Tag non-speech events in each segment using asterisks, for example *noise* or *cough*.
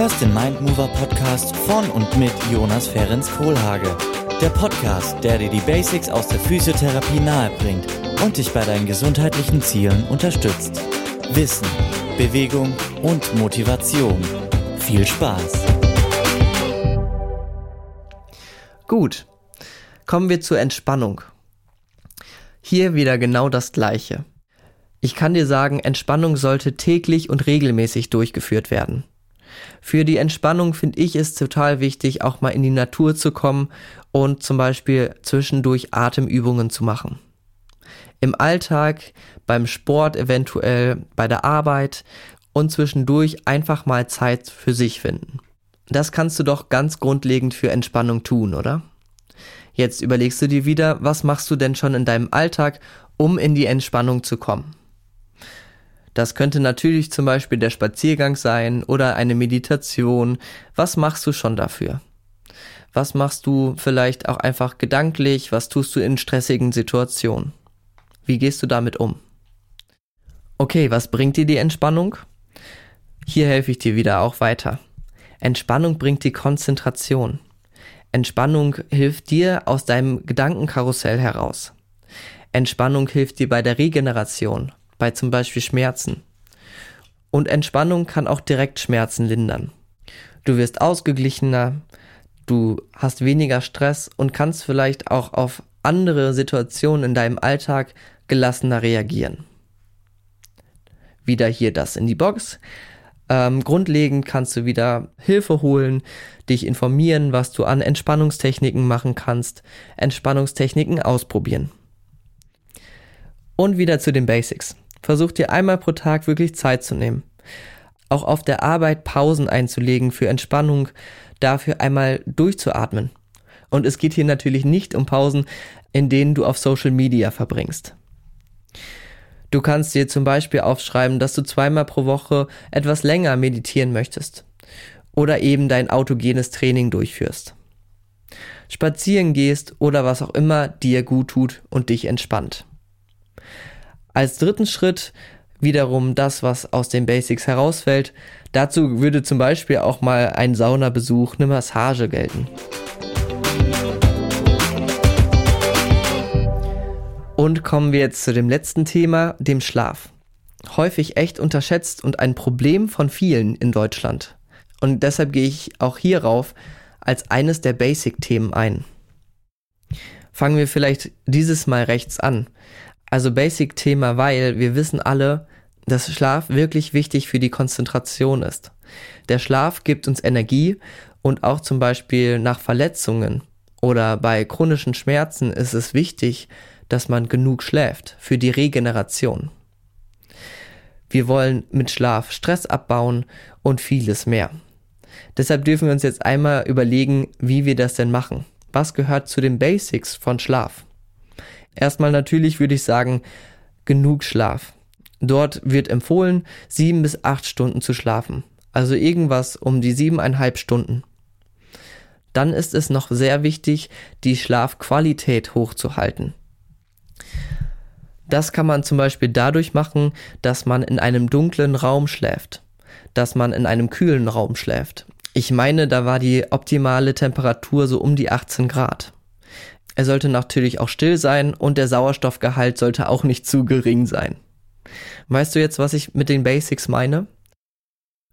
hörst den Mindmover Podcast von und mit Jonas Ferenc Kohlhage. Der Podcast, der dir die Basics aus der Physiotherapie nahebringt und dich bei deinen gesundheitlichen Zielen unterstützt. Wissen, Bewegung und Motivation. Viel Spaß! Gut, kommen wir zur Entspannung. Hier wieder genau das Gleiche. Ich kann dir sagen, Entspannung sollte täglich und regelmäßig durchgeführt werden. Für die Entspannung finde ich es total wichtig, auch mal in die Natur zu kommen und zum Beispiel zwischendurch Atemübungen zu machen. Im Alltag, beim Sport eventuell, bei der Arbeit und zwischendurch einfach mal Zeit für sich finden. Das kannst du doch ganz grundlegend für Entspannung tun, oder? Jetzt überlegst du dir wieder, was machst du denn schon in deinem Alltag, um in die Entspannung zu kommen? Das könnte natürlich zum Beispiel der Spaziergang sein oder eine Meditation. Was machst du schon dafür? Was machst du vielleicht auch einfach gedanklich? Was tust du in stressigen Situationen? Wie gehst du damit um? Okay, was bringt dir die Entspannung? Hier helfe ich dir wieder auch weiter. Entspannung bringt die Konzentration. Entspannung hilft dir aus deinem Gedankenkarussell heraus. Entspannung hilft dir bei der Regeneration, bei zum Beispiel Schmerzen. Und Entspannung kann auch direkt Schmerzen lindern. Du wirst ausgeglichener, du hast weniger Stress und kannst vielleicht auch auf andere Situationen in deinem Alltag gelassener reagieren. Wieder hier das in die Box. Ähm, grundlegend kannst du wieder Hilfe holen, dich informieren, was du an Entspannungstechniken machen kannst, Entspannungstechniken ausprobieren. Und wieder zu den Basics. Versuch dir einmal pro Tag wirklich Zeit zu nehmen. Auch auf der Arbeit Pausen einzulegen für Entspannung, dafür einmal durchzuatmen. Und es geht hier natürlich nicht um Pausen, in denen du auf Social Media verbringst. Du kannst dir zum Beispiel aufschreiben, dass du zweimal pro Woche etwas länger meditieren möchtest oder eben dein autogenes Training durchführst. Spazieren gehst oder was auch immer dir gut tut und dich entspannt. Als dritten Schritt wiederum das, was aus den Basics herausfällt. Dazu würde zum Beispiel auch mal ein Saunabesuch, eine Massage gelten. Und kommen wir jetzt zu dem letzten Thema, dem Schlaf. Häufig echt unterschätzt und ein Problem von vielen in Deutschland. Und deshalb gehe ich auch hierauf als eines der Basic-Themen ein. Fangen wir vielleicht dieses Mal rechts an. Also Basic-Thema, weil wir wissen alle, dass Schlaf wirklich wichtig für die Konzentration ist. Der Schlaf gibt uns Energie und auch zum Beispiel nach Verletzungen oder bei chronischen Schmerzen ist es wichtig, dass man genug schläft für die Regeneration. Wir wollen mit Schlaf Stress abbauen und vieles mehr. Deshalb dürfen wir uns jetzt einmal überlegen, wie wir das denn machen. Was gehört zu den Basics von Schlaf? Erstmal natürlich würde ich sagen, genug Schlaf. Dort wird empfohlen, sieben bis acht Stunden zu schlafen. Also irgendwas um die siebeneinhalb Stunden. Dann ist es noch sehr wichtig, die Schlafqualität hochzuhalten. Das kann man zum Beispiel dadurch machen, dass man in einem dunklen Raum schläft, dass man in einem kühlen Raum schläft. Ich meine, da war die optimale Temperatur so um die 18 Grad. Er sollte natürlich auch still sein und der Sauerstoffgehalt sollte auch nicht zu gering sein. Weißt du jetzt, was ich mit den Basics meine?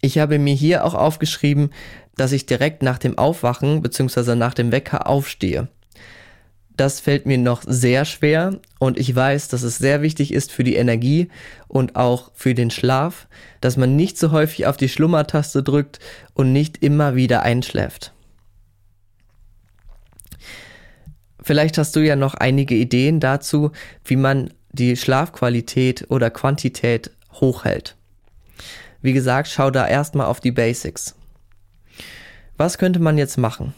Ich habe mir hier auch aufgeschrieben, dass ich direkt nach dem Aufwachen bzw. nach dem Wecker aufstehe. Das fällt mir noch sehr schwer und ich weiß, dass es sehr wichtig ist für die Energie und auch für den Schlaf, dass man nicht so häufig auf die Schlummertaste drückt und nicht immer wieder einschläft. Vielleicht hast du ja noch einige Ideen dazu, wie man die Schlafqualität oder Quantität hochhält. Wie gesagt, schau da erstmal auf die Basics. Was könnte man jetzt machen?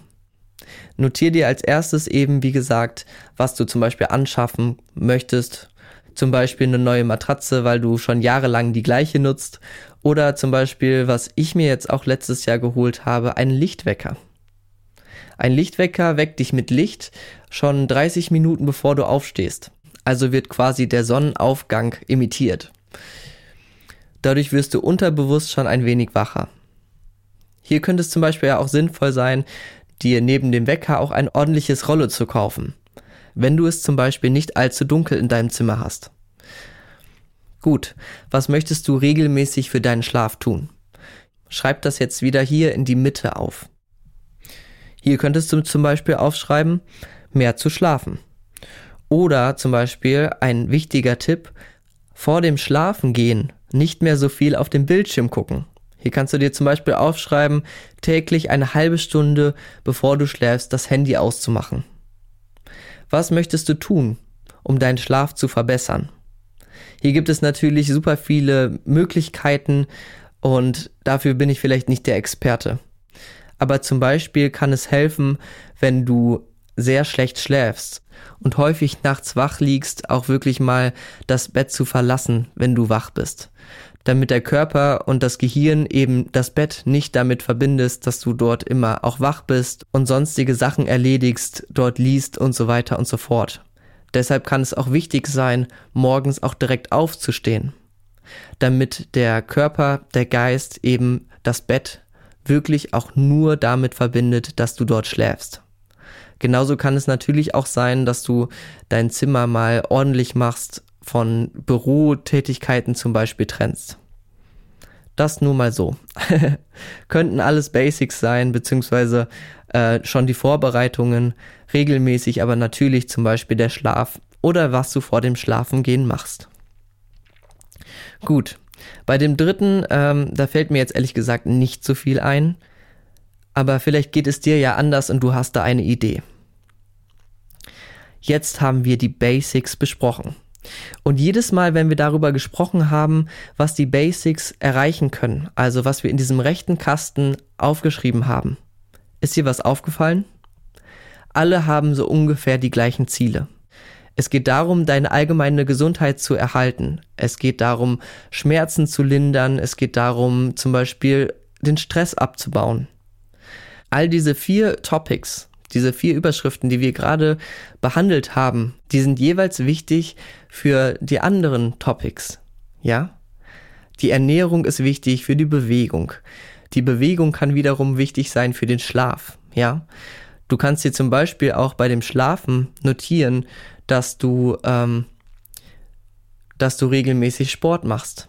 Notier dir als erstes eben, wie gesagt, was du zum Beispiel anschaffen möchtest. Zum Beispiel eine neue Matratze, weil du schon jahrelang die gleiche nutzt. Oder zum Beispiel, was ich mir jetzt auch letztes Jahr geholt habe, einen Lichtwecker. Ein Lichtwecker weckt dich mit Licht schon 30 Minuten bevor du aufstehst. Also wird quasi der Sonnenaufgang imitiert. Dadurch wirst du unterbewusst schon ein wenig wacher. Hier könnte es zum Beispiel ja auch sinnvoll sein, dir neben dem Wecker auch ein ordentliches Rolle zu kaufen, wenn du es zum Beispiel nicht allzu dunkel in deinem Zimmer hast. Gut, was möchtest du regelmäßig für deinen Schlaf tun? Schreib das jetzt wieder hier in die Mitte auf. Hier könntest du zum Beispiel aufschreiben, mehr zu schlafen. Oder zum Beispiel ein wichtiger Tipp, vor dem Schlafengehen nicht mehr so viel auf dem Bildschirm gucken. Hier kannst du dir zum Beispiel aufschreiben, täglich eine halbe Stunde, bevor du schläfst, das Handy auszumachen. Was möchtest du tun, um deinen Schlaf zu verbessern? Hier gibt es natürlich super viele Möglichkeiten und dafür bin ich vielleicht nicht der Experte. Aber zum Beispiel kann es helfen, wenn du sehr schlecht schläfst und häufig nachts wach liegst, auch wirklich mal das Bett zu verlassen, wenn du wach bist. Damit der Körper und das Gehirn eben das Bett nicht damit verbindest, dass du dort immer auch wach bist und sonstige Sachen erledigst, dort liest und so weiter und so fort. Deshalb kann es auch wichtig sein, morgens auch direkt aufzustehen, damit der Körper, der Geist eben das Bett wirklich auch nur damit verbindet, dass du dort schläfst. Genauso kann es natürlich auch sein, dass du dein Zimmer mal ordentlich machst, von Bürotätigkeiten zum Beispiel trennst. Das nur mal so. *laughs* Könnten alles Basics sein, beziehungsweise äh, schon die Vorbereitungen, regelmäßig aber natürlich zum Beispiel der Schlaf oder was du vor dem Schlafengehen machst. Gut, bei dem dritten, ähm, da fällt mir jetzt ehrlich gesagt nicht so viel ein, aber vielleicht geht es dir ja anders und du hast da eine Idee. Jetzt haben wir die Basics besprochen. Und jedes Mal, wenn wir darüber gesprochen haben, was die Basics erreichen können, also was wir in diesem rechten Kasten aufgeschrieben haben, ist dir was aufgefallen? Alle haben so ungefähr die gleichen Ziele. Es geht darum, deine allgemeine Gesundheit zu erhalten. Es geht darum, Schmerzen zu lindern. Es geht darum, zum Beispiel den Stress abzubauen. All diese vier Topics, diese vier Überschriften, die wir gerade behandelt haben, die sind jeweils wichtig für die anderen Topics. Ja? Die Ernährung ist wichtig für die Bewegung. Die Bewegung kann wiederum wichtig sein für den Schlaf. Ja? Du kannst dir zum Beispiel auch bei dem Schlafen notieren, dass du, ähm, dass du regelmäßig Sport machst.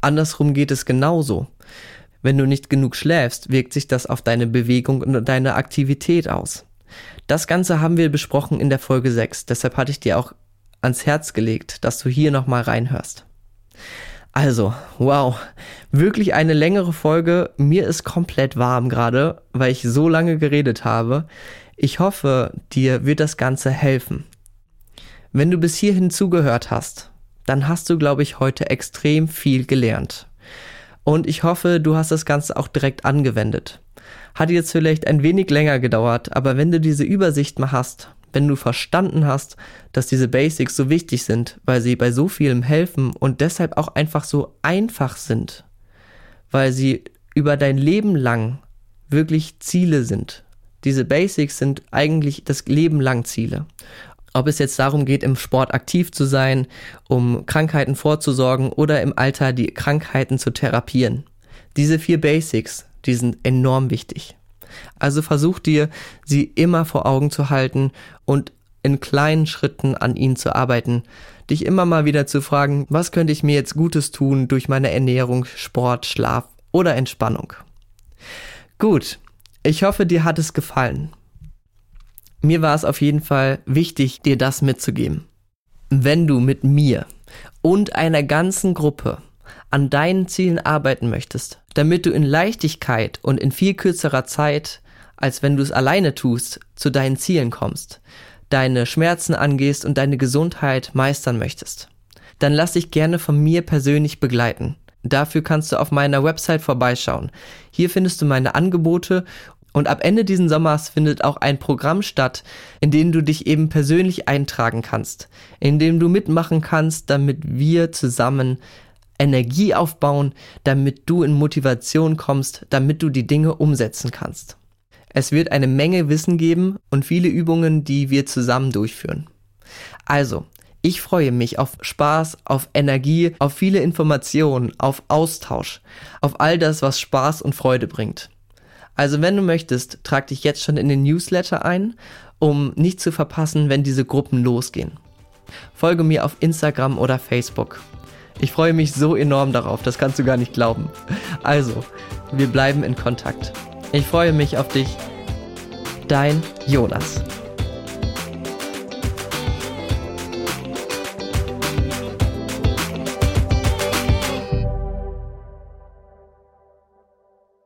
Andersrum geht es genauso. Wenn du nicht genug schläfst, wirkt sich das auf deine Bewegung und deine Aktivität aus. Das Ganze haben wir besprochen in der Folge 6, deshalb hatte ich dir auch ans Herz gelegt, dass du hier nochmal reinhörst. Also, wow, wirklich eine längere Folge. Mir ist komplett warm gerade, weil ich so lange geredet habe. Ich hoffe, dir wird das Ganze helfen. Wenn du bis hierhin zugehört hast, dann hast du, glaube ich, heute extrem viel gelernt. Und ich hoffe, du hast das Ganze auch direkt angewendet. Hat jetzt vielleicht ein wenig länger gedauert, aber wenn du diese Übersicht mal hast, wenn du verstanden hast, dass diese Basics so wichtig sind, weil sie bei so vielem helfen und deshalb auch einfach so einfach sind, weil sie über dein Leben lang wirklich Ziele sind, diese Basics sind eigentlich das Leben lang Ziele. Ob es jetzt darum geht, im Sport aktiv zu sein, um Krankheiten vorzusorgen oder im Alter die Krankheiten zu therapieren. Diese vier Basics, die sind enorm wichtig. Also versuch dir, sie immer vor Augen zu halten und in kleinen Schritten an ihnen zu arbeiten, dich immer mal wieder zu fragen, was könnte ich mir jetzt Gutes tun durch meine Ernährung, Sport, Schlaf oder Entspannung. Gut, ich hoffe, dir hat es gefallen. Mir war es auf jeden Fall wichtig, dir das mitzugeben. Wenn du mit mir und einer ganzen Gruppe an deinen Zielen arbeiten möchtest, damit du in Leichtigkeit und in viel kürzerer Zeit, als wenn du es alleine tust, zu deinen Zielen kommst, deine Schmerzen angehst und deine Gesundheit meistern möchtest, dann lass dich gerne von mir persönlich begleiten. Dafür kannst du auf meiner Website vorbeischauen. Hier findest du meine Angebote und ab Ende diesen Sommers findet auch ein Programm statt, in dem du dich eben persönlich eintragen kannst, in dem du mitmachen kannst, damit wir zusammen Energie aufbauen, damit du in Motivation kommst, damit du die Dinge umsetzen kannst. Es wird eine Menge Wissen geben und viele Übungen, die wir zusammen durchführen. Also, Ich freue mich auf Spaß, auf Energie, auf viele Informationen, auf Austausch, auf all das, was Spaß und Freude bringt. Also wenn du möchtest, trag dich jetzt schon in den Newsletter ein, um nicht zu verpassen, wenn diese Gruppen losgehen. Folge mir auf Instagram oder Facebook. Ich freue mich so enorm darauf, das kannst du gar nicht glauben. Also, wir bleiben in Kontakt. Ich freue mich auf dich. Dein Jonas.